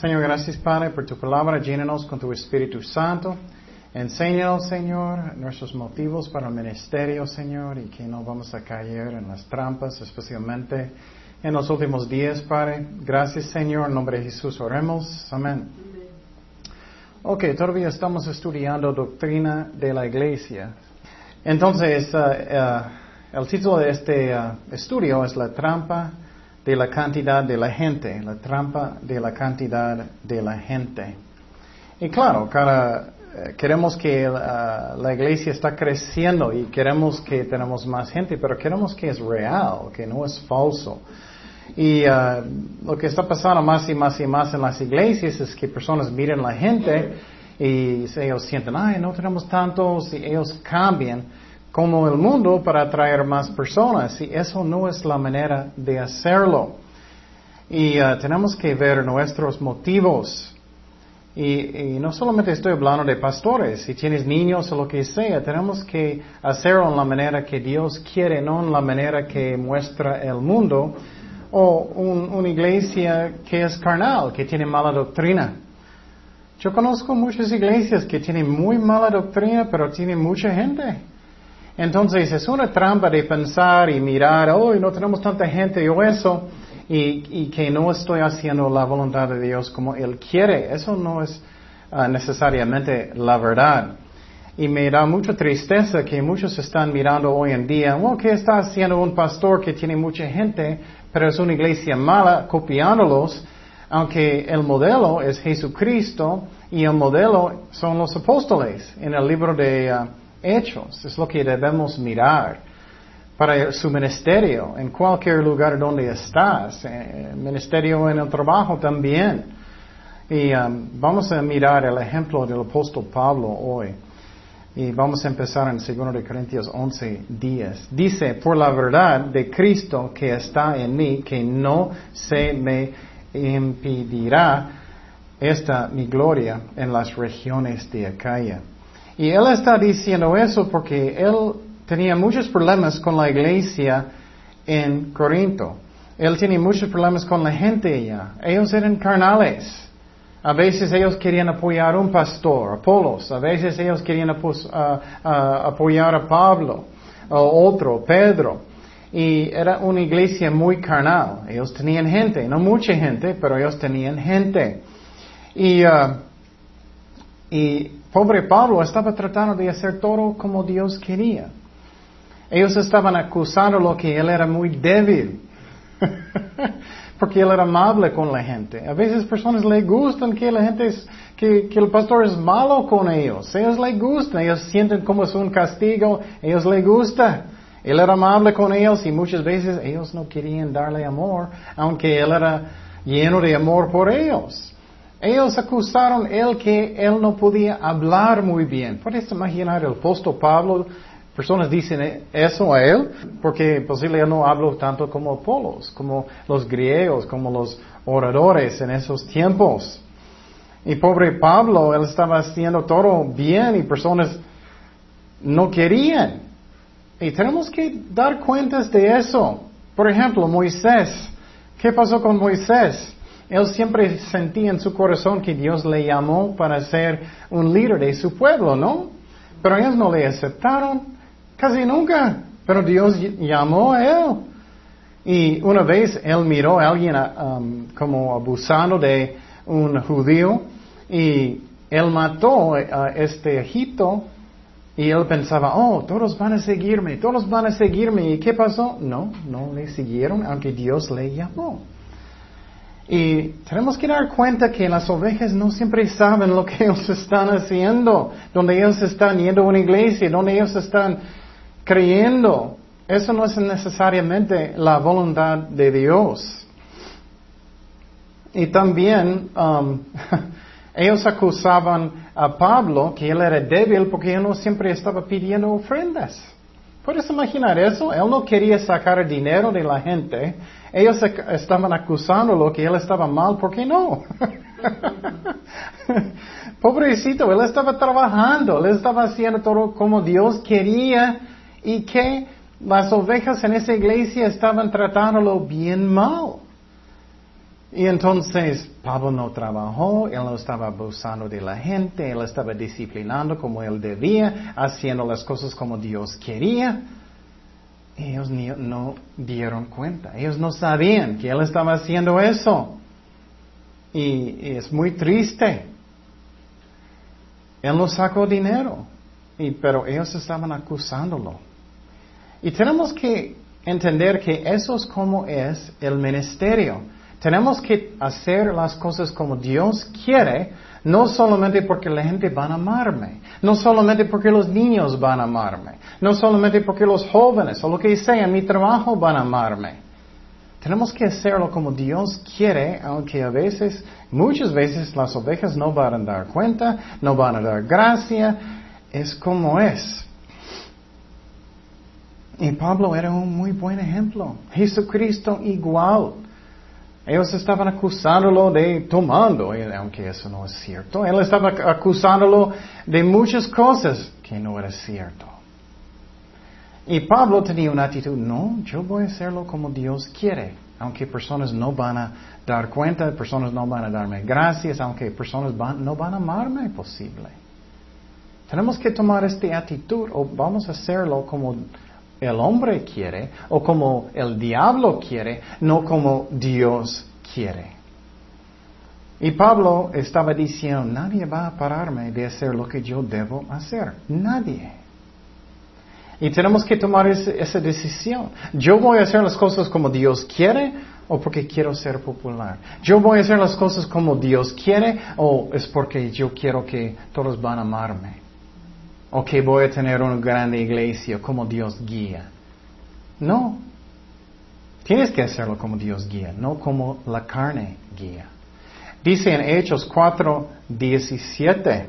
Señor, gracias Padre por tu palabra. Llénanos con tu Espíritu Santo. Enséñanos, Señor, nuestros motivos para el ministerio, Señor, y que no vamos a caer en las trampas, especialmente en los últimos días, Padre. Gracias, Señor. En nombre de Jesús oremos. Amén. Ok, todavía estamos estudiando doctrina de la iglesia. Entonces, uh, uh, el título de este uh, estudio es La trampa de la cantidad de la gente, la trampa de la cantidad de la gente. Y claro, eh, queremos que la iglesia está creciendo y queremos que tenemos más gente, pero queremos que es real, que no es falso. Y lo que está pasando más y más y más en las iglesias es que personas miran a la gente y ellos sienten, ay, no tenemos tantos, y ellos cambian como el mundo para atraer más personas. Y eso no es la manera de hacerlo. Y uh, tenemos que ver nuestros motivos. Y, no solamente estoy hablando de pastores, si tienes niños o lo que sea, tenemos que hacerlo en la manera que Dios quiere, no en la manera que muestra el mundo, o una iglesia que es carnal, que tiene mala doctrina. Yo conozco muchas iglesias que tienen muy mala doctrina, pero tienen mucha gente. Entonces es una trampa de pensar y mirar, oh, no tenemos tanta gente o eso, y, que no estoy haciendo la voluntad de Dios como Él quiere. Eso no es ah, necesariamente la verdad. Y me da mucha tristeza que muchos están mirando hoy en día, oh, ¿qué está haciendo un pastor que tiene mucha gente, pero es una iglesia mala, copiándolos? Aunque el modelo es Jesucristo y el modelo son los apóstoles en el libro de... Ah, hechos. Es lo que debemos mirar para su ministerio, en cualquier lugar donde estás, eh, ministerio en el trabajo también. Y um, vamos a mirar el ejemplo del apóstol Pablo hoy. Y vamos a empezar en 2 de Corintios 11, 10. Dice, por la verdad de Cristo que está en mí, que no se me impedirá esta mi gloria en las regiones de Acaya. Y él está diciendo eso porque él tenía muchos problemas con la iglesia en Corinto. Él tiene muchos problemas con la gente allá. Ellos eran carnales. A veces ellos querían apoyar a un pastor, Apolos. A veces ellos querían apoyar a Pablo, o otro, Pedro. Y era una iglesia muy carnal. Ellos tenían gente, no mucha gente, pero ellos tenían gente. Y, uh, y Pobre Pablo estaba tratando de hacer todo como Dios quería. Ellos estaban acusando que él era muy débil. Porque él era amable con la gente. A veces personas le gustan que la gente que, que, el pastor es malo con ellos. Ellos le gustan, ellos sienten como es un castigo, ellos le gusta. Él era amable con ellos y muchas veces ellos no querían darle amor, aunque él era lleno de amor por ellos. Ellos acusaron él que él no podía hablar muy bien. ¿Puedes imaginar el apóstol Pablo? Personas dicen eso a él porque posiblemente no habló tanto como Apolos, como los griegos, como los oradores en esos tiempos. Y pobre Pablo, él estaba haciendo todo bien y personas no querían. Y tenemos que dar cuentas de eso. Por ejemplo, Moisés. ¿Qué pasó con Moisés? Él siempre sentía en su corazón que Dios le llamó para ser un líder de su pueblo, ¿no? Pero ellos no le aceptaron, casi nunca. Pero Dios llamó a él. Y una vez él miró a alguien um, como abusando de un judío y él mató a este Egipto y él pensaba, oh, todos van a seguirme, todos van a seguirme. ¿Y qué pasó? No, no le siguieron, aunque Dios le llamó. Y tenemos que dar cuenta que las ovejas no siempre saben lo que ellos están haciendo, donde ellos están yendo a una iglesia, donde ellos están creyendo. Eso no es necesariamente la voluntad de Dios. Y también um, ellos acusaban a Pablo que él era débil porque él no siempre estaba pidiendo ofrendas. ¿Puedes imaginar eso? Él no quería sacar dinero de la gente. Ellos estaban acusándolo que él estaba mal, ¿por qué no? Pobrecito, él estaba trabajando, él estaba haciendo todo como Dios quería y que las ovejas en esa iglesia estaban tratándolo bien mal. Y entonces Pablo no trabajó, él no estaba abusando de la gente, él estaba disciplinando como él debía, haciendo las cosas como Dios quería. Ellos no dieron cuenta, ellos no sabían que él estaba haciendo eso. Y, es muy triste. Él no sacó dinero, y, pero ellos estaban acusándolo. Y tenemos que entender que eso es como es el ministerio. Tenemos que hacer las cosas como Dios quiere, no solamente porque la gente va a amarme, no solamente porque los niños van a amarme, no solamente porque los jóvenes o lo que sea en mi trabajo van a amarme. Tenemos que hacerlo como Dios quiere, aunque a veces, muchas veces las ovejas no van a dar cuenta, no van a dar gracia, es como es. Y Pablo era un muy buen ejemplo. Jesucristo igual. Ellos estaban acusándolo de tomando, aunque eso no es cierto. Él estaba acusándolo de muchas cosas que no era cierto. Y Pablo tenía una actitud, no, yo voy a hacerlo como Dios quiere, aunque personas no van a dar cuenta, personas no van a darme gracias, aunque personas no van a amarme posible. Tenemos que tomar esta actitud o vamos a hacerlo como el hombre quiere o como el diablo quiere, no como Dios quiere. Y Pablo estaba diciendo, nadie va a pararme de hacer lo que yo debo hacer. Nadie. Y tenemos que tomar esa decisión. Yo voy a hacer las cosas como Dios quiere o porque quiero ser popular. Yo voy a hacer las cosas como Dios quiere o es porque yo quiero que todos van a amarme o que voy a tener una grande iglesia como Dios guía. No. Tienes que hacerlo como Dios guía, no como la carne guía. Dice en Hechos 4, 17.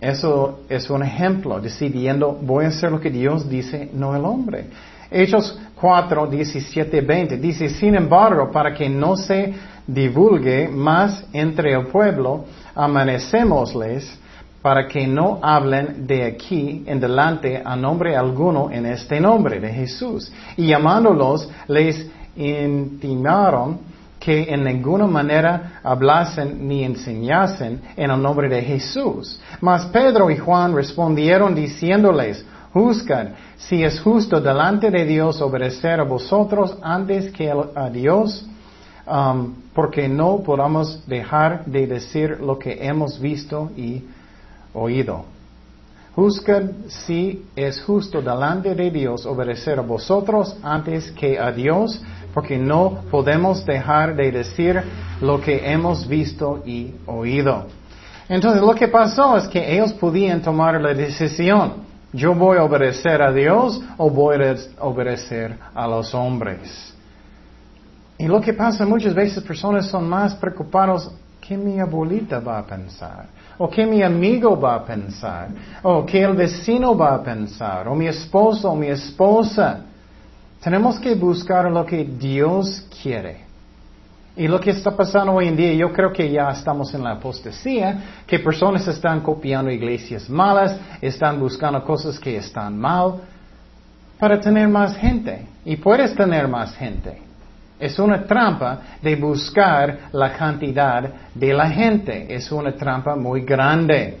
Eso es un ejemplo, decidiendo, voy a hacer lo que Dios dice, no el hombre. Hechos 4, 17, 20. Dice, sin embargo, para que no se divulgue más entre el pueblo, amanecémosles para que no hablen de aquí en delante a nombre alguno en este nombre de Jesús. Y llamándolos, les intimaron que en ninguna manera hablasen ni enseñasen en el nombre de Jesús. Mas Pedro y Juan respondieron diciéndoles, juzgad si es justo delante de Dios obedecer a vosotros antes que a Dios, porque no podamos dejar de decir lo que hemos visto y oído. Juzgad si es justo delante de Dios obedecer a vosotros antes que a Dios, porque no podemos dejar de decir lo que hemos visto y oído. Entonces lo que pasó es que ellos podían tomar la decisión. Yo voy a obedecer a Dios o voy a obedecer a los hombres. Y lo que pasa muchas veces personas son más preocupados que mi abuelita va a pensar o que mi amigo va a pensar, o que el vecino va a pensar, o mi esposo o mi esposa. Tenemos que buscar lo que Dios quiere. Y lo que está pasando hoy en día, yo creo que ya estamos en la apostasía, que personas están copiando iglesias malas, están buscando cosas que están mal, para tener más gente. Y puedes tener más gente. Es una trampa de buscar la cantidad de la gente. Es una trampa muy grande.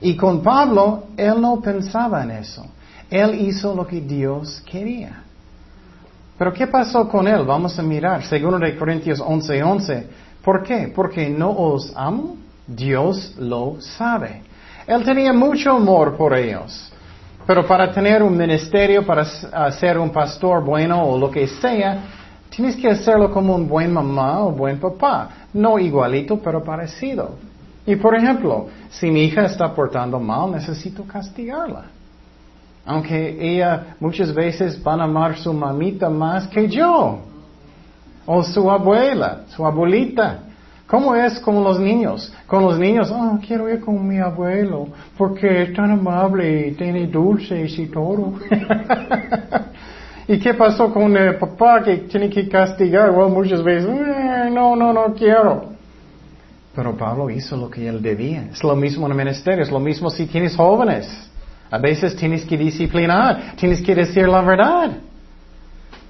Y con Pablo, él no pensaba en eso. Él hizo lo que Dios quería. Pero ¿qué pasó con él? Vamos a mirar. Segundo de Corintios 11:11. 11. ¿Por qué? Porque no os amo. Dios lo sabe. Él tenía mucho amor por ellos. Pero para tener un ministerio, para ser un pastor bueno o lo que sea, Tienes que hacerlo como un buen mamá o buen papá. No igualito, pero parecido. Y por ejemplo, si mi hija está portando mal, necesito castigarla. Aunque ella muchas veces van a amar su mamita más que yo. O su abuela, su abuelita. ¿Cómo es con los niños? Con los niños, oh, quiero ir con mi abuelo porque es tan amable y tiene dulces y todo. ¿Y qué pasó con el papá que tiene que castigar? Bueno, muchas veces, eh, no, no, no quiero. Pero Pablo hizo lo que él debía. Es lo mismo en el ministerio, es lo mismo si tienes jóvenes. A veces tienes que disciplinar, tienes que decir la verdad.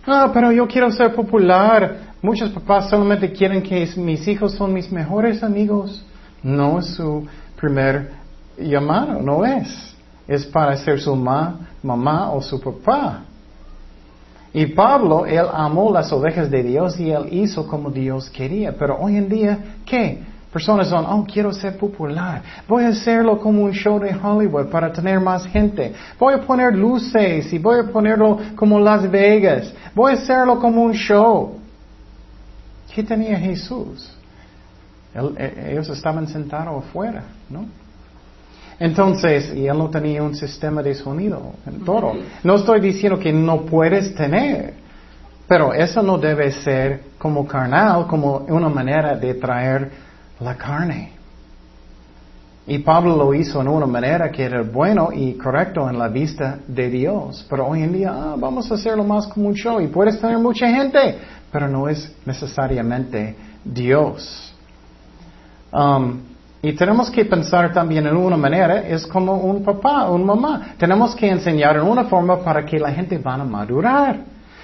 Ah, pero yo quiero ser popular. Muchos papás solamente quieren que mis hijos son mis mejores amigos. No es su primer llamado, no es. Es para ser su mamá o su papá. Y Pablo, él amó las ovejas de Dios y él hizo como Dios quería. Pero hoy en día, ¿qué? Personas son, oh, quiero ser popular. Voy a hacerlo como un show de Hollywood para tener más gente. Voy a poner luces y voy a ponerlo como Las Vegas. Voy a hacerlo como un show. ¿Qué tenía Jesús? E, ellos estaban sentados afuera, ¿no? Entonces, y él no tenía un sistema de sonido en todo. No estoy diciendo que no puedes tener, pero eso no debe ser como carnal, como una manera de traer la carne. Y Pablo lo hizo en una manera que era bueno y correcto en la vista de Dios. Pero hoy en día, ah, vamos a hacerlo más como un show y puedes tener mucha gente, pero no es necesariamente Dios. Um, y tenemos que pensar también en una manera, es como un papá, un mamá. Tenemos que enseñar en una forma para que la gente van a madurar.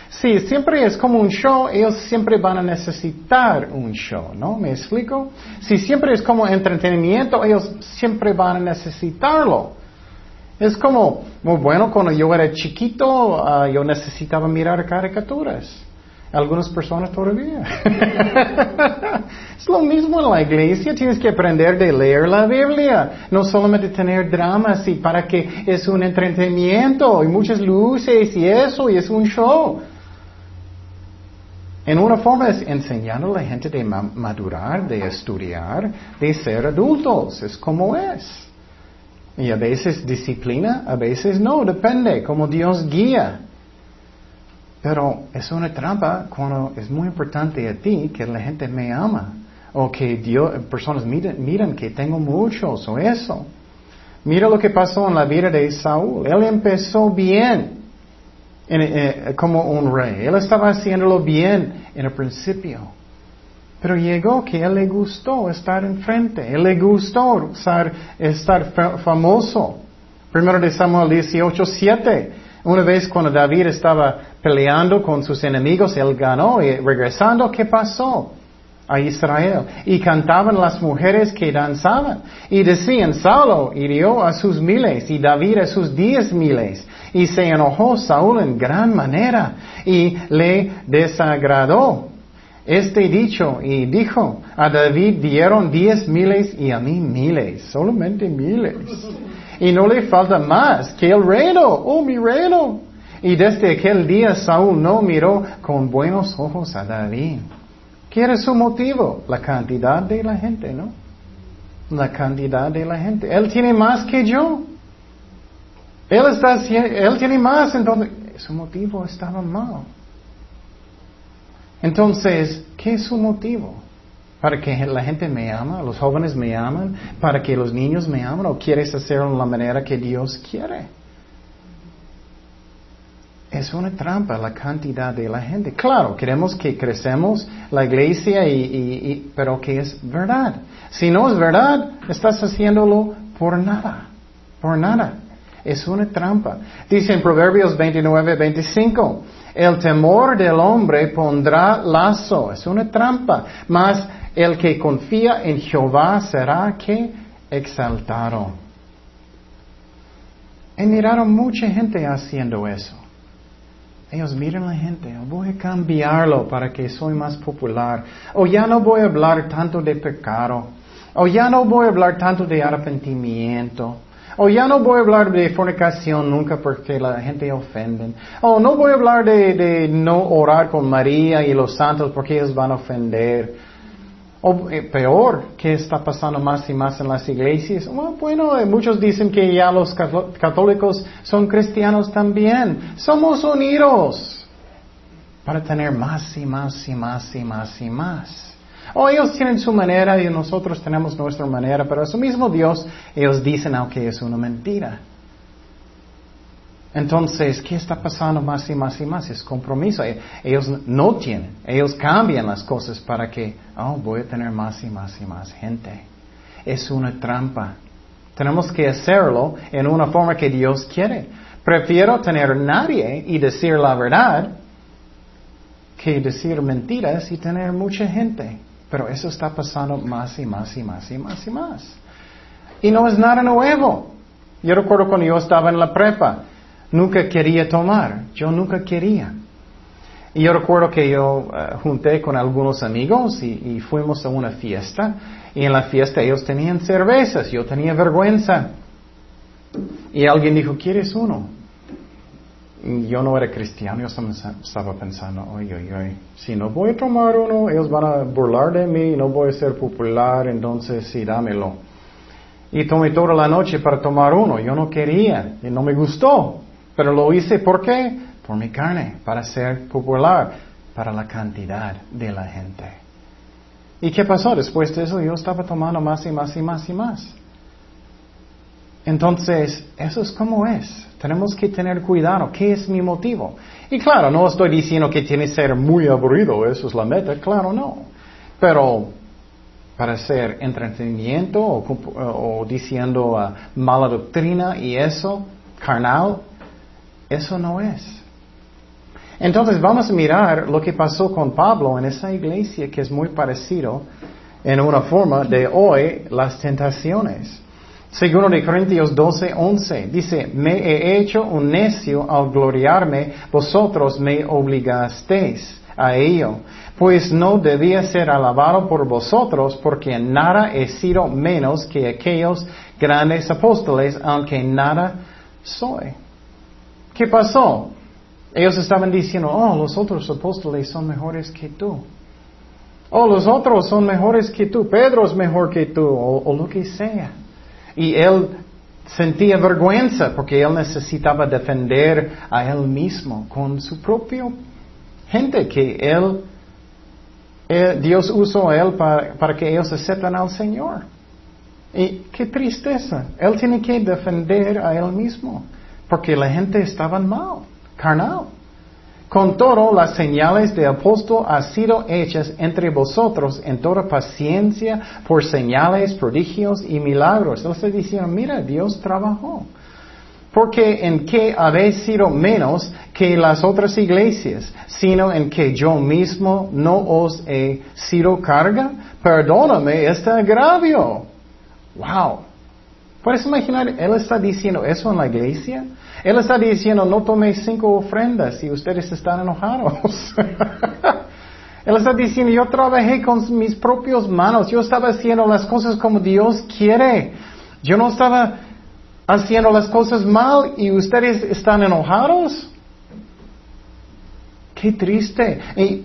Si siempre es como un show, ellos siempre van a necesitar un show, ¿no? ¿Me explico? Si siempre es como entretenimiento, ellos siempre van a necesitarlo. Es como, muy bueno, cuando yo era chiquito, ah, yo necesitaba mirar caricaturas. Algunas personas todavía. es lo mismo en la iglesia, tienes que aprender de leer la Biblia, no solamente tener dramas y para que es un entretenimiento y muchas luces y eso y es un show. En una forma es enseñando a la gente de madurar, de estudiar, de ser adultos, es como es. Y a veces disciplina, a veces no, depende, como Dios guía. Pero es una trampa cuando es muy importante a ti que la gente me ama o que Dios, personas miran, que tengo muchos o eso. Mira lo que pasó en la vida de Saúl. Él empezó bien eh, como un rey. Él estaba haciéndolo bien en el principio. Pero llegó que él le gustó estar enfrente. Él le gustó estar, estar famoso. Primero de Samuel 18, 7. Una vez cuando David estaba peleando con sus enemigos, él ganó y regresando, ¿qué pasó? A Israel. Y cantaban las mujeres que danzaban. Y decían, Saulo hirió a sus miles y David a sus diez miles. Y se enojó Saúl en gran manera y le desagradó este dicho y dijo, a David dieron diez miles y a mí miles, solamente miles. Y no le falta más que el reino, oh mi reino. Y desde aquel día Saúl no miró con buenos ojos a David. ¿Qué era su motivo? La cantidad de la gente, ¿no? La cantidad de la gente. Él tiene más que yo. Él, está, él tiene más, entonces su motivo estaba mal. Entonces, ¿qué es su motivo? ¿Para que la gente me ama? ¿Los jóvenes me aman? ¿Para que los niños me aman? ¿O quieres hacerlo de la manera que Dios quiere? Es una trampa la cantidad de la gente. Claro, queremos que crecemos la iglesia, y, pero que es verdad. Si no es verdad, estás haciéndolo por nada. Por nada. Es una trampa. Dice en Proverbios 29, 25, el temor del hombre pondrá lazo. Es una trampa. Mas el que confía en Jehová será que exaltado. He mirado mucha gente haciendo eso. Ellos miran la gente, voy a cambiarlo para que soy más popular. O ya no voy a hablar tanto de pecado. O ya no voy a hablar tanto de arrepentimiento. O ya no voy a hablar de fornicación nunca porque la gente ofende. O no voy a hablar de, no orar con María y los santos porque ellos van a ofender. O eh, peor, ¿qué está pasando más y más en las iglesias? Bueno, eh, muchos dicen que ya los católicos son cristianos también. Somos unidos para tener más y más y más y más y más. O ellos tienen su manera y nosotros tenemos nuestra manera, pero eso mismo Dios, ellos dicen aunque es una mentira. Entonces, ¿qué está pasando más y más y más? Es compromiso. E-, ellos no tienen, ellos cambian las cosas para que, oh, voy a tener más y más y más gente. Es una trampa. Tenemos que hacerlo en una forma que Dios quiere. Prefiero tener nadie y decir la verdad que decir mentiras y tener mucha gente. Pero eso está pasando más y más y más y más y más. Y no es nada nuevo. Yo recuerdo cuando yo estaba en la prepa, nunca quería tomar, yo nunca quería. Y yo recuerdo que yo eh, junté con algunos amigos y, fuimos a una fiesta y en la fiesta ellos tenían cervezas, yo tenía vergüenza. Y alguien dijo, ¿quieres uno? Y yo no era cristiano, yo estaba pensando, oye, oye, oye, si no voy a tomar uno, ellos van a burlar de mí, no voy a ser popular, entonces sí, dámelo. Y tomé toda la noche para tomar uno, yo no quería, y no me gustó, pero lo hice, ¿por qué? Por mi carne, para ser popular, para la cantidad de la gente. ¿Y qué pasó? Después de eso yo estaba tomando más y más y más y más. Entonces, eso es como es. Tenemos que tener cuidado. ¿Qué es mi motivo? Y claro, no estoy diciendo que tiene que ser muy aburrido, eso es la meta, claro, no. Pero para hacer entretenimiento o, diciendo uh, mala doctrina y eso, carnal, eso no es. Entonces vamos a mirar lo que pasó con Pablo en esa iglesia que es muy parecido en una forma de hoy las tentaciones. Segundo de Corintios 12, 11, dice, me he hecho un necio al gloriarme, vosotros me obligasteis a ello, pues no debía ser alabado por vosotros, porque nada he sido menos que aquellos grandes apóstoles, aunque nada soy. ¿Qué pasó? Ellos estaban diciendo, oh, los otros apóstoles son mejores que tú. Oh, los otros son mejores que tú. Pedro es mejor que tú, o lo que sea. Y él sentía vergüenza porque él necesitaba defender a él mismo con su propio gente que él, eh, Dios usó a él para, para que ellos acepten al Señor. Y qué tristeza. Él tiene que defender a él mismo porque la gente estaba mal, carnal. Con todo, las señales de apóstol han sido hechas entre vosotros en toda paciencia por señales, prodigios y milagros. Está diciendo, mira, Dios trabajó. Porque en que habéis sido menos que las otras iglesias, sino en que yo mismo no os he sido carga, perdóname este agravio. Wow. ¿Puedes imaginar? Él está diciendo eso en la iglesia. Él está diciendo, no toméis cinco ofrendas si ustedes están enojados. Él está diciendo, yo trabajé con mis propias manos, yo estaba haciendo las cosas como Dios quiere. Yo no estaba haciendo las cosas mal y ustedes están enojados. Qué triste.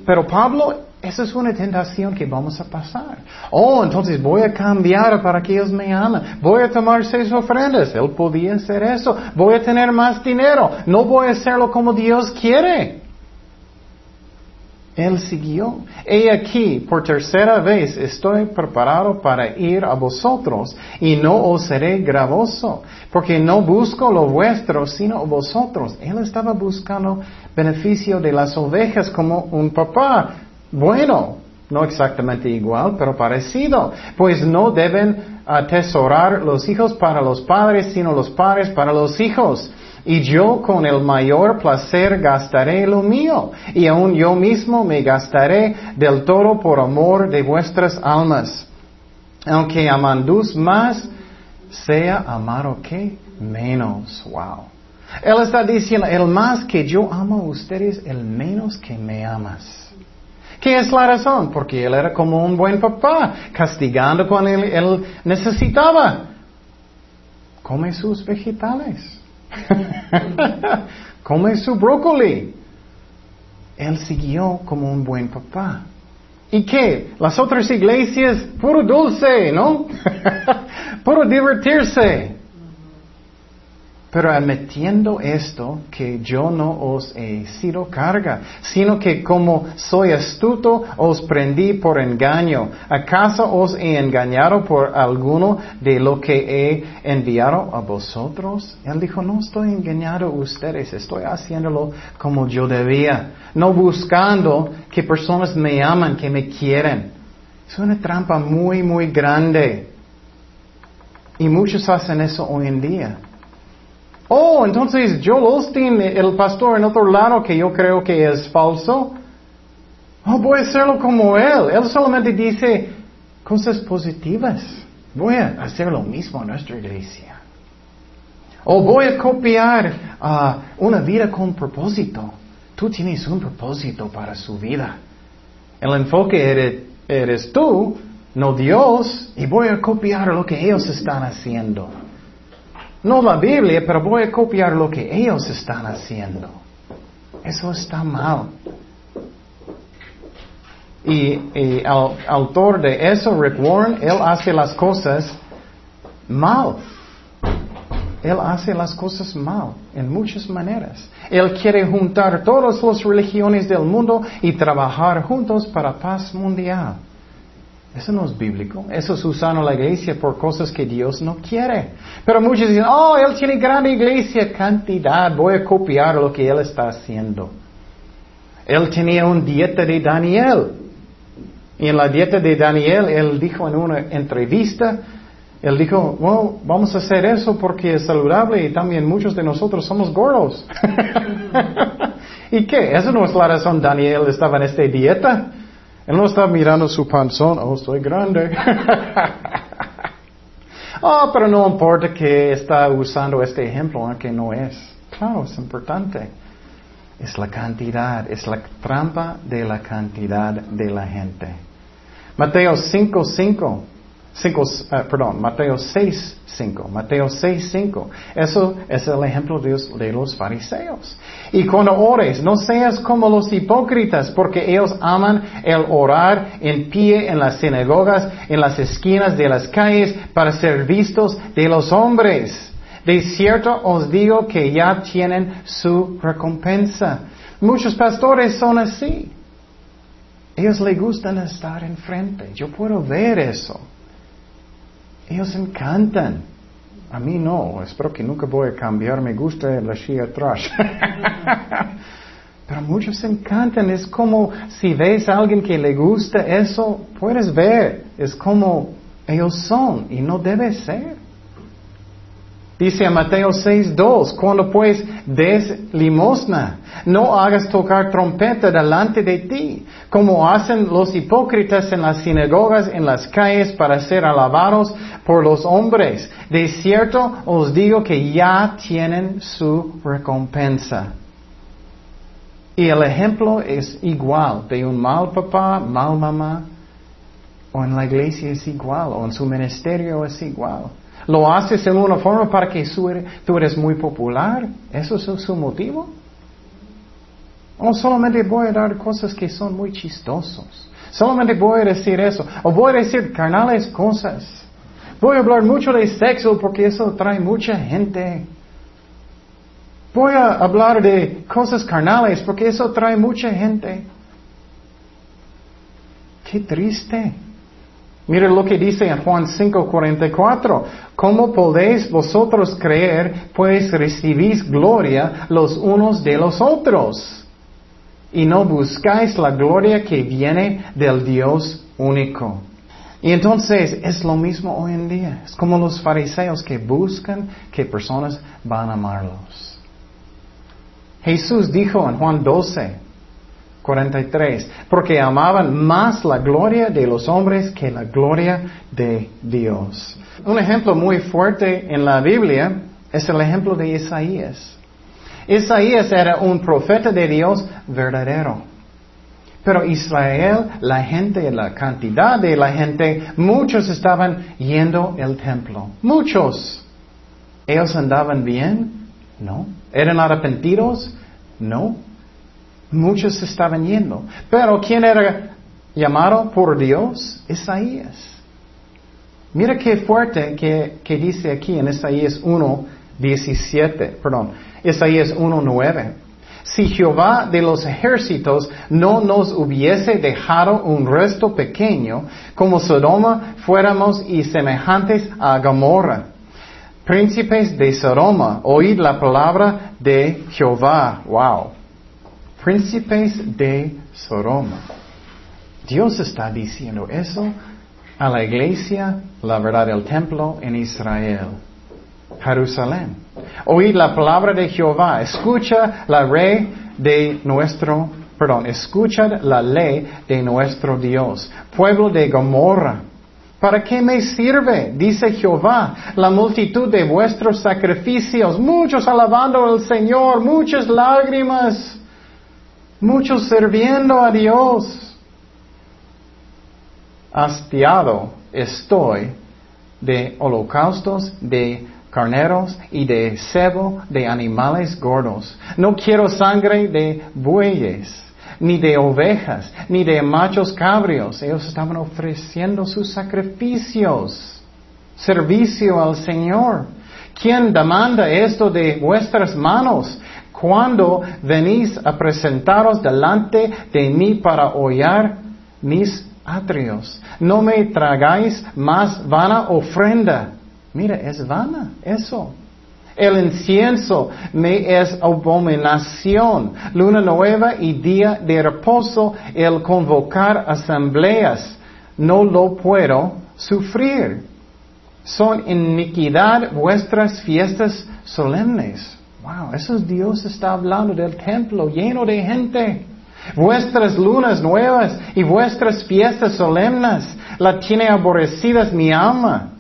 pero Pablo esa es una tentación que vamos a pasar. Oh, entonces voy a cambiar para que ellos me amen. Voy a tomar seis ofrendas. Él podía hacer eso. Voy a tener más dinero. No voy a hacerlo como Dios quiere. Él siguió. He aquí, por tercera vez estoy preparado para ir a vosotros y no os seré gravoso, porque no busco lo vuestro, sino vosotros. Él estaba buscando beneficio de las ovejas como un papá bueno, no exactamente igual, pero parecido, pues no deben atesorar los hijos para los padres, sino los padres para los hijos. Y yo con el mayor placer gastaré lo mío, y aun yo mismo me gastaré del todo por amor de vuestras almas. Aunque amandus más, sea amado que menos. Wow. Él está diciendo, el más que yo amo a ustedes, el menos que me amas. ¿Qué es la razón? Porque él era como un buen papá, castigando cuando él, necesitaba. Come sus vegetales. Come su brócoli. Él siguió como un buen papá. ¿Y qué? Las otras iglesias, puro dulce, ¿no? puro divertirse. Pero admitiendo esto, que yo no os he sido carga, sino que como soy astuto, os prendí por engaño. ¿Acaso os he engañado por alguno de lo que he enviado a vosotros? Él dijo, no estoy engañando a ustedes, estoy haciéndolo como yo debía, no buscando que personas me aman, que me quieren. Es una trampa muy, muy grande. Y muchos hacen eso hoy en día. Oh, entonces Joel Osteen, el pastor en otro lado que yo creo que es falso. Oh, voy a hacerlo como Él. Él solamente dice cosas positivas. Voy a hacer lo mismo en nuestra iglesia. O voy a copiar ah, una vida con propósito. Tú tienes un propósito para su vida. El enfoque eres, eres tú, no Dios, y voy a copiar lo que ellos están haciendo. No la Biblia, pero voy a copiar lo que ellos están haciendo. Eso está mal. Y, el autor de eso, Rick Warren, él hace las cosas mal. Él hace las cosas mal en muchas maneras. Él quiere juntar todas las religiones del mundo y trabajar juntos para paz mundial. Eso no es bíblico. Eso es usando la iglesia por cosas que Dios no quiere. Pero muchos dicen, oh, Él tiene gran iglesia, cantidad, voy a copiar lo que Él está haciendo. Él tenía una dieta de Daniel. Y en la dieta de Daniel, Él dijo en una entrevista, Él dijo, bueno, vamos a hacer eso porque es saludable y también muchos de nosotros somos gordos. ¿Y qué? Eso no es la razón Daniel estaba en esta dieta. Él no está mirando su panzón, oh, estoy grande. oh, pero no importa que está usando este ejemplo, aunque no es. Claro, es importante. Es la cantidad, es la trampa de la cantidad de la gente. Mateo 5, 5. 5, eh, perdón, Mateo 6, 5. Mateo 6, 5. Eso es el ejemplo de, de, los fariseos. Y cuando ores, no seas como los hipócritas, porque ellos aman el orar en pie en las sinagogas, en las esquinas de las calles, para ser vistos de los hombres. De cierto os digo que ya tienen su recompensa. Muchos pastores son así. Ellos les gustan estar enfrente. Yo puedo ver eso. Ellos encantan. A mí no, espero que nunca voy a cambiar, me gusta la Shia atrás. Pero muchos encantan, es como si ves a alguien que le gusta eso, puedes ver, es como ellos son y no debe ser. Dice a Mateo 6.2, cuando pues des limosna, no hagas tocar trompeta delante de ti, como hacen los hipócritas en las sinagogas, en las calles, para ser alabados por los hombres. De cierto os digo que ya tienen su recompensa. Y el ejemplo es igual de un mal papá, mal mamá, o en la iglesia es igual, o en su ministerio es igual. Lo haces en una forma para que tú eres muy popular. ¿Eso es su motivo? O solamente voy a dar cosas que son muy chistosos. Solamente voy a decir eso. O voy a decir carnales cosas. Voy a hablar mucho de sexo porque eso trae mucha gente. Voy a hablar de cosas carnales porque eso trae mucha gente. Qué triste. Mira lo que dice en Juan 5:44. ¿Cómo podéis vosotros creer, pues recibís gloria los unos de los otros? Y no buscáis la gloria que viene del Dios único. Y entonces es lo mismo hoy en día. Es como los fariseos que buscan que personas van a amarlos. Jesús dijo en Juan 12, 43. Porque amaban más la gloria de los hombres que la gloria de Dios. Un ejemplo muy fuerte en la Biblia es el ejemplo de Isaías. Isaías era un profeta de Dios verdadero. Pero Israel, la gente, la cantidad de la gente, muchos estaban yendo al templo. Muchos. ¿Ellos andaban bien? No. ¿Eran arrepentidos? No. Muchos estaban yendo. Pero ¿quién era llamado por Dios? Isaías. Mira qué fuerte que, dice aquí en Isaías 1, 17, perdón, Isaías 1, 9. Si Jehová de los ejércitos no nos hubiese dejado un resto pequeño, como Sodoma fuéramos y semejantes a Gomorra. Príncipes de Sodoma, oíd la palabra de Jehová. Wow príncipes de Sodoma. Dios está diciendo eso a la iglesia, la verdad, el templo en Israel, Jerusalén. Oíd la palabra de Jehová, escucha la rey de nuestro perdón, escuchad la ley de nuestro Dios. Pueblo de Gomorra, ¿para qué me sirve? Dice Jehová, la multitud de vuestros sacrificios, muchos alabando al Señor, muchas lágrimas, muchos sirviendo a Dios. Hastiado estoy de holocaustos, de carneros y de cebo de animales gordos. No quiero sangre de bueyes, ni de ovejas, ni de machos cabrios. Ellos estaban ofreciendo sus sacrificios, servicio al Señor. ¿Quién demanda esto de vuestras manos? Cuando venís a presentaros delante de mí para hollar mis atrios. No me tragáis más vana ofrenda. Mira, es vana eso. El incienso me es abominación. Luna nueva y día de reposo, el convocar asambleas. No lo puedo sufrir. Son iniquidad vuestras fiestas solemnes. Wow, eso es Dios está hablando del templo lleno de gente. Vuestras lunas nuevas y vuestras fiestas solemnes la tiene aborrecidas mi alma.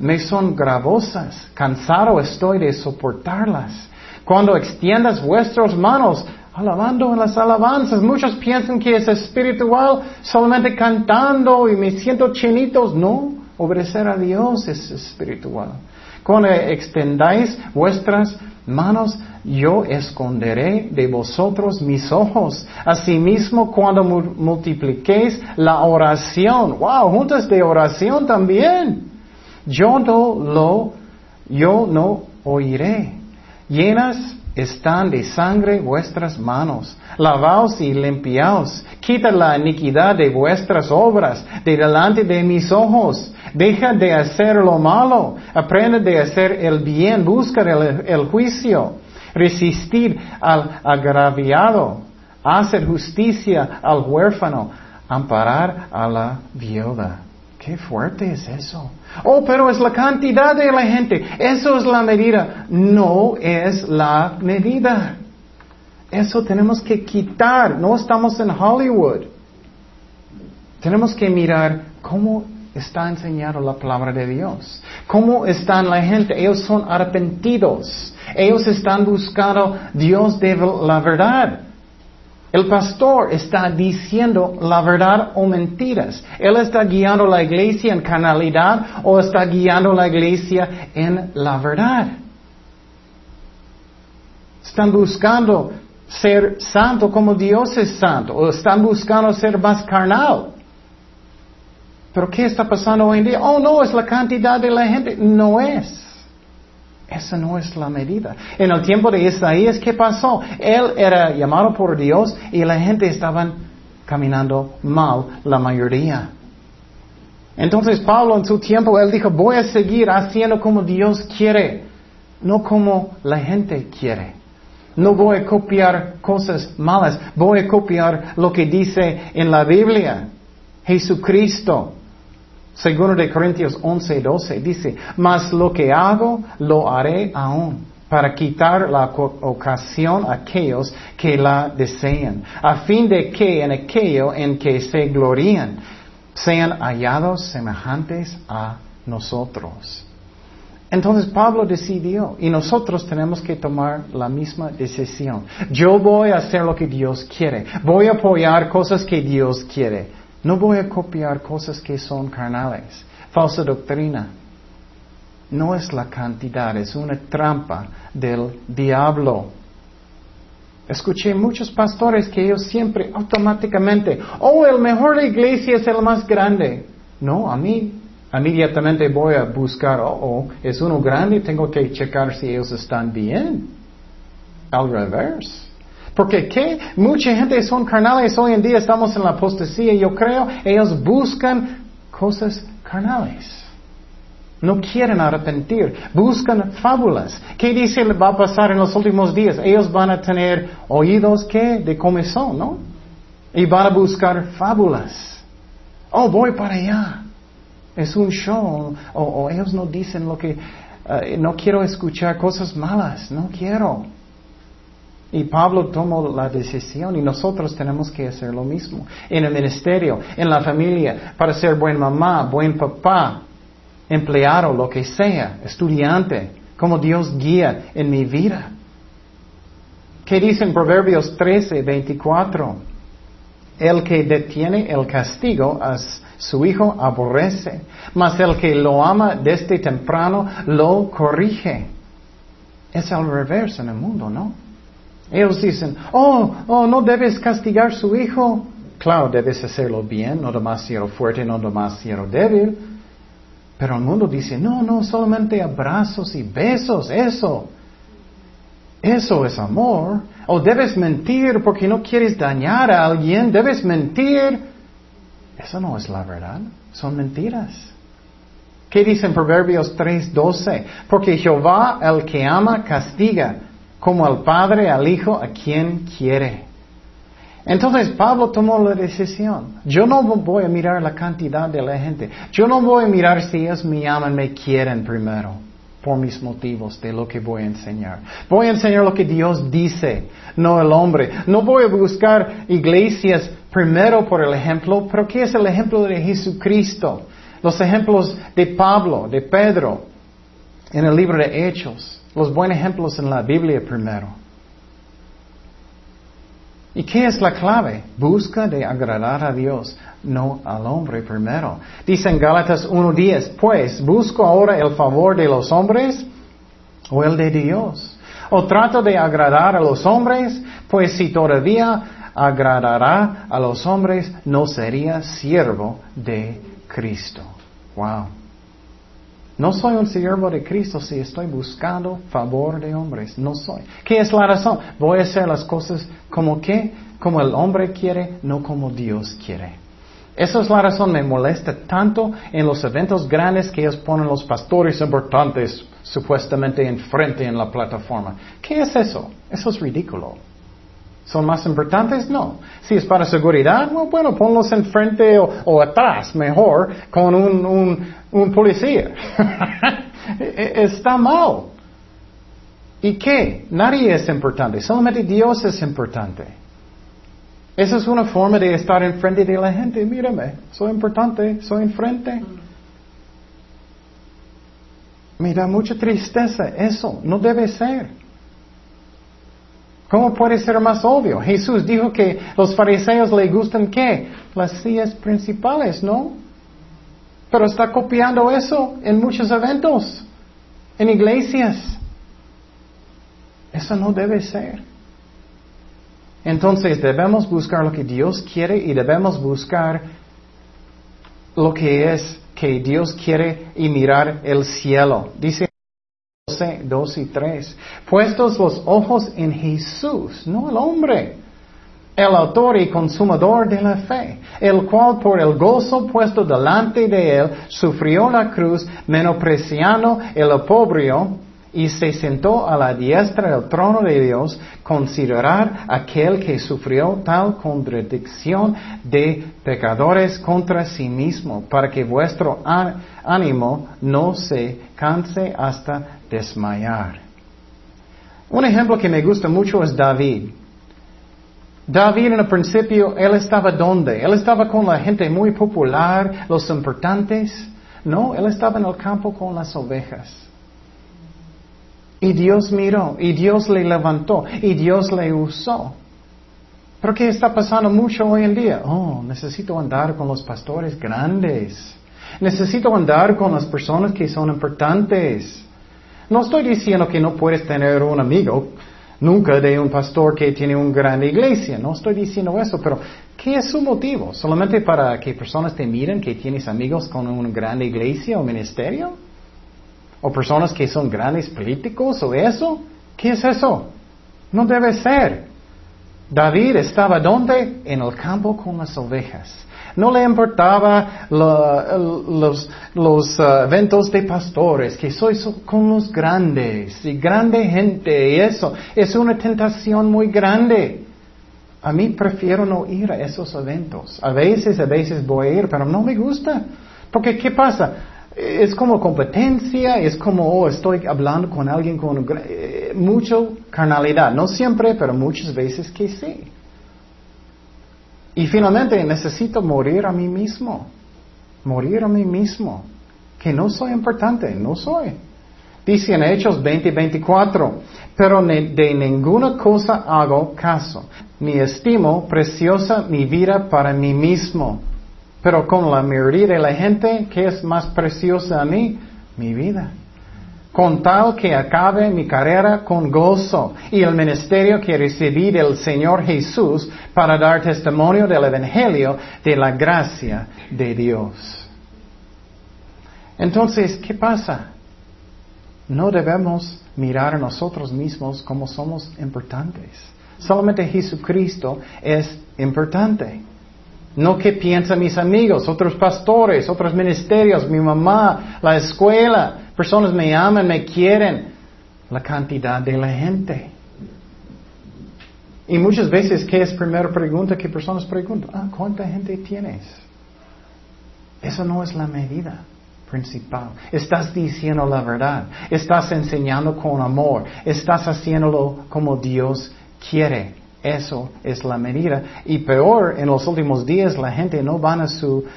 Me son gravosas, cansado estoy de soportarlas. Cuando extiendas vuestras manos, alabando en las alabanzas, muchos piensan que es espiritual solamente cantando y me siento chinitos. No, obedecer a Dios es espiritual. Cuando extendáis vuestras manos, yo esconderé de vosotros mis ojos. Asimismo, cuando multipliquéis la oración, wow, juntas de oración también. Yo no lo, yo no oiré. Llenas están de sangre vuestras manos. Lavaos y limpiaos. Quita la iniquidad de vuestras obras de delante de mis ojos. Deja de hacer lo malo. Aprende de hacer el bien. Busca el, juicio. Resistir al agraviado. Hacer justicia al huérfano. Amparar a la viuda. Qué fuerte es eso. Oh, pero es la cantidad de la gente. Eso es la medida. No es la medida. Eso tenemos que quitar. No estamos en Hollywood. Tenemos que mirar cómo está enseñando la palabra de Dios. ¿Cómo están la gente? Ellos son arrepentidos. Ellos están buscando Dios de la verdad. El pastor está diciendo la verdad o mentiras. Él está guiando la iglesia en canalidad o está guiando la iglesia en la verdad. Están buscando ser santo como Dios es santo o están buscando ser más carnal. Pero ¿qué está pasando hoy en día? Oh, no, es la cantidad de la gente. No es. Esa no es la medida. En el tiempo de Isaías, ¿qué pasó? Él era llamado por Dios y la gente estaba caminando mal, la mayoría. Entonces Pablo en su tiempo, él dijo, voy a seguir haciendo como Dios quiere, no como la gente quiere. No voy a copiar cosas malas, voy a copiar lo que dice en la Biblia. Jesucristo. Segundo de Corintios 11, 12 dice, mas lo que hago lo haré aún para quitar la ocasión a aquellos que la desean, a fin de que en aquello en que se glorían sean hallados semejantes a nosotros. Entonces Pablo decidió y nosotros tenemos que tomar la misma decisión. Yo voy a hacer lo que Dios quiere, voy a apoyar cosas que Dios quiere. No voy a copiar cosas que son carnales. Falsa doctrina. No es la cantidad, es una trampa del diablo. Escuché muchos pastores que ellos siempre automáticamente, oh, el mejor de iglesia es el más grande. No, a mí inmediatamente voy a buscar, oh, oh, es uno grande, tengo que checar si ellos están bien. Al revés. Porque ¿qué? Mucha gente son carnales hoy en día, estamos en la apostasía, yo creo, ellos buscan cosas carnales. No quieren arrepentir, buscan fábulas. ¿Qué dice va a pasar en los últimos días? Ellos van a tener oídos que de comezón, ¿no? Y van a buscar fábulas. Oh, voy para allá. Es un show. O, ellos no dicen lo que... Eh, no quiero escuchar cosas malas, no quiero. Y Pablo tomó la decisión y nosotros tenemos que hacer lo mismo. En el ministerio, en la familia, para ser buen mamá, buen papá, empleado, lo que sea, estudiante, como Dios guía en mi vida. ¿Qué dice en Proverbios 13, 24? El que detiene el castigo a su hijo aborrece, mas el que lo ama desde temprano lo corrige. Es al revés en el mundo, ¿no? Ellos dicen, oh, oh, no debes castigar a su hijo. Claro, debes hacerlo bien, no demasiado fuerte, no demasiado débil. Pero el mundo dice, no, no, solamente abrazos y besos, eso. Eso es amor. O debes mentir porque no quieres dañar a alguien, debes mentir. Eso no es la verdad, son mentiras. ¿Qué dice en Proverbios 3:12? Porque Jehová, el que ama, castiga como al Padre al Hijo a quien quiere. Entonces Pablo tomó la decisión. Yo no voy a mirar la cantidad de la gente. Yo no voy a mirar si ellos me aman, me quieren primero, por mis motivos de lo que voy a enseñar. Voy a enseñar lo que Dios dice, no el hombre. No voy a buscar iglesias primero por el ejemplo, pero ¿qué es el ejemplo de Jesucristo? Los ejemplos de Pablo, de Pedro, en el libro de Hechos. Los buenos ejemplos en la Biblia primero. ¿Y qué es la clave? Busca de agradar a Dios, no al hombre primero. Dice en Gálatas 1.10, pues, ¿busco ahora el favor de los hombres o el de Dios? ¿O trato de agradar a los hombres? Pues si todavía agradará a los hombres, no sería siervo de Cristo. Wow. No soy un siervo de Cristo si estoy buscando favor de hombres. No soy. ¿Qué es la razón? Voy a hacer las cosas como que, como el hombre quiere, no como Dios quiere. Esa es la razón, me molesta tanto en los eventos grandes que ellos ponen los pastores importantes supuestamente enfrente en la plataforma. ¿Qué es eso? Eso es ridículo. ¿Son más importantes? No. Si es para seguridad, bueno, ponlos enfrente o, o atrás, mejor, con un, un, policía. E, e, está mal. ¿Y qué? Nadie es importante, solamente Dios es importante. Esa es una forma de estar enfrente de la gente. Mírame, soy importante, soy enfrente. Me da mucha tristeza eso, no debe ser. ¿Cómo puede ser más obvio? Jesús dijo que los fariseos le gustan qué? Las sillas principales, ¿no? Pero está copiando eso en muchos eventos, en iglesias. Eso no debe ser. Entonces debemos buscar lo que Dios quiere y debemos buscar lo que es que Dios quiere y mirar el cielo. Dice 2 y 3. Puestos los ojos en Jesús, no el hombre, el autor y consumador de la fe, el cual por el gozo puesto delante de él sufrió la cruz, menospreciando el opobrio, y se sentó a la diestra del trono de Dios, considerar aquel que sufrió tal contradicción de pecadores contra sí mismo, para que vuestro ánimo no se canse hasta desmayar. Un ejemplo que me gusta mucho es David. David en el principio, él estaba donde? Él estaba con la gente muy popular, los importantes. No, él estaba en el campo con las ovejas. Y Dios miró, y Dios le levantó, y Dios le usó. Pero ¿qué está pasando mucho hoy en día? Oh, necesito andar con los pastores grandes. Necesito andar con las personas que son importantes. No estoy diciendo que no puedes tener un amigo nunca de un pastor que tiene una gran iglesia. No estoy diciendo eso, pero ¿qué es su motivo? ¿Solamente para que personas te miren que tienes amigos con una gran iglesia o ministerio? ¿O personas que son grandes políticos o eso? ¿Qué es eso? No debe ser. David estaba donde? En el campo con las ovejas. No le importaba los, uh, eventos de pastores, que soy con los grandes y grande gente y eso. Es una tentación muy grande. A mí prefiero no ir a esos eventos. A veces, a veces voy a ir, pero no me gusta. Porque ¿qué pasa? Es como competencia, es como, oh, estoy hablando con alguien con... eh, mucho carnalidad. No siempre, pero muchas veces que sí. Y finalmente necesito morir a mí mismo. Morir a mí mismo. Que no soy importante, no soy. Dice en Hechos 20 24, pero de ninguna cosa hago caso, ni estimo preciosa mi vida para mí mismo. Pero con la mayoría de la gente, ¿qué es más preciosa a mí? Mi vida. Con tal que acabe mi carrera con gozo y el ministerio que recibí del Señor Jesús para dar testimonio del Evangelio de la gracia de Dios. Entonces, ¿qué pasa? No debemos mirar a nosotros mismos como somos importantes. Solamente Jesucristo es importante. No que piensan mis amigos, otros pastores, otros ministerios, mi mamá, la escuela, personas me aman, me quieren. La cantidad de la gente. Y muchas veces, ¿qué es primera pregunta que personas preguntan? Ah, ¿cuánta gente tienes? Eso no es la medida principal. Estás diciendo la verdad. Estás enseñando con amor. Estás haciéndolo como Dios quiere. Eso es la medida. Y peor, en los últimos días la gente no van a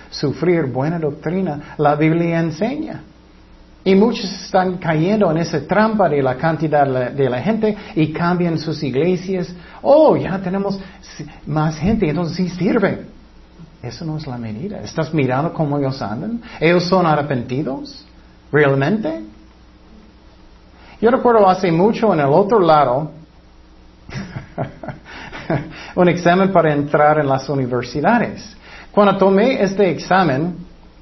sufrir buena doctrina. La Biblia enseña. Y muchos están cayendo en esa trampa de la cantidad de la gente y cambian sus iglesias. Oh, ya tenemos más gente, entonces sí sirve. Eso no es la medida. ¿Estás mirando cómo ellos andan? ¿Ellos son arrepentidos? ¿Realmente? Yo recuerdo hace mucho en el otro lado un examen para entrar en las universidades. Cuando tomé este examen,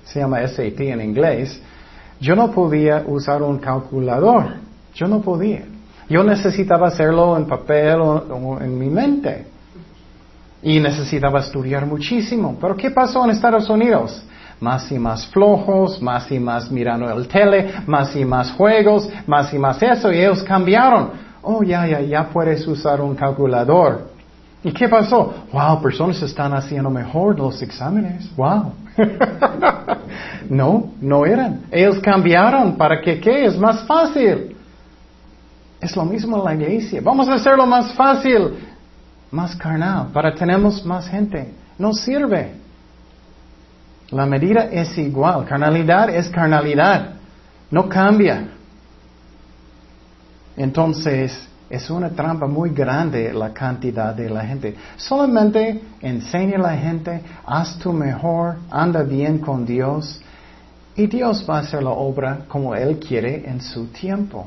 se llama SAT en inglés, yo no podía usar un calculador. Yo no podía. Yo necesitaba hacerlo en papel o en mi mente. Y necesitaba estudiar muchísimo. Pero ¿qué pasó en Estados Unidos? Más y más flojos, más y más mirando el tele, más y más juegos, más y más eso, y ellos cambiaron. Oh, ya, ya, ya puedes usar un calculador. ¿Y qué pasó? Wow, personas están haciendo mejor los exámenes. Wow. no, no eran. Ellos cambiaron para que, ¿qué? Es más fácil. Es lo mismo en la iglesia. Vamos a hacerlo más fácil más carnal, para tenemos más gente. No sirve. La medida es igual. Carnalidad es carnalidad. No cambia. Entonces, es una trampa muy grande la cantidad de la gente. Solamente enseña a la gente, haz tu mejor, anda bien con Dios y Dios va a hacer la obra como Él quiere en su tiempo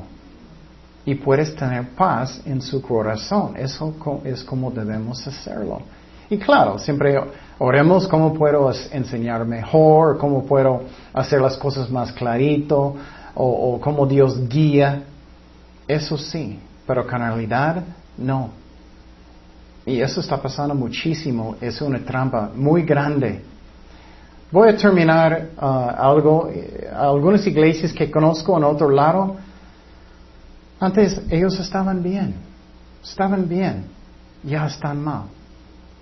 y puedes tener paz en su corazón. Eso es como debemos hacerlo. Y claro, siempre oremos cómo puedo enseñar mejor, cómo puedo hacer las cosas más clarito, o, cómo Dios guía. Eso sí, pero canalidad no. Y eso está pasando muchísimo, es una trampa muy grande. Voy a terminar uh, algo, eh, algunas iglesias que conozco en otro lado, antes ellos estaban bien, estaban bien, ya están mal.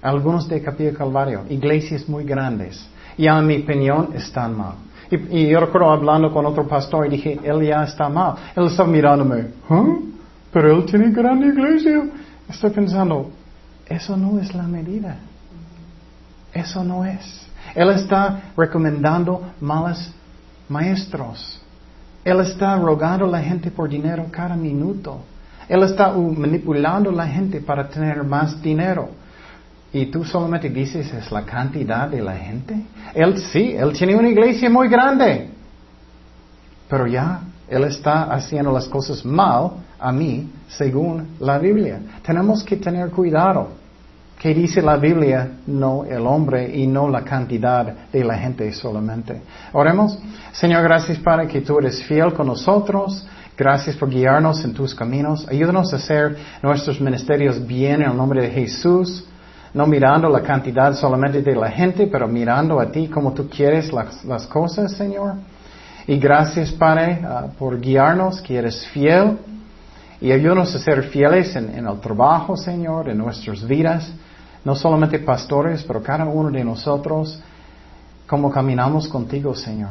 Algunos de Capilla Calvario, iglesias muy grandes, ya en mi opinión están mal. Y, yo recuerdo hablando con otro pastor y dije, él ya está mal. Él estaba mirándome, ¿huh? Pero él tiene gran iglesia. Estoy pensando, eso no es la medida. Eso no es. Él está recomendando malos maestros. Él está rogando a la gente por dinero cada minuto. Él está manipulando a la gente para tener más dinero. Y tú solamente dices, es la cantidad de la gente. Él sí, él tiene una iglesia muy grande. Pero ya, él está haciendo las cosas mal a mí, según la Biblia. Tenemos que tener cuidado. ¿Qué dice la Biblia? No el hombre y no la cantidad de la gente solamente. Oremos. Señor, gracias para que tú eres fiel con nosotros. Gracias por guiarnos en tus caminos. Ayúdanos a hacer nuestros ministerios bien en el nombre de Jesús. No mirando la cantidad solamente de la gente, pero mirando a ti como tú quieres las, cosas, Señor. Y gracias, Padre, ah, por guiarnos, que eres fiel. Y ayúdanos a ser fieles en, el trabajo, Señor, en nuestras vidas no solamente pastores, pero cada uno de nosotros, como caminamos contigo, Señor.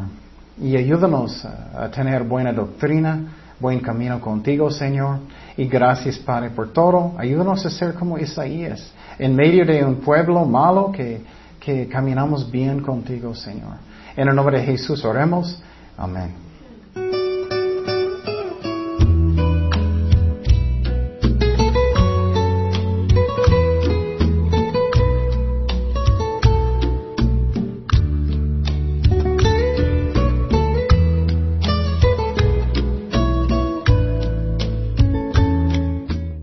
Y ayúdanos a, tener buena doctrina, buen camino contigo, Señor. Y gracias, Padre, por todo. Ayúdanos a ser como Isaías, en medio de un pueblo malo que, que caminamos bien contigo, Señor. En el nombre de Jesús oremos. Amén.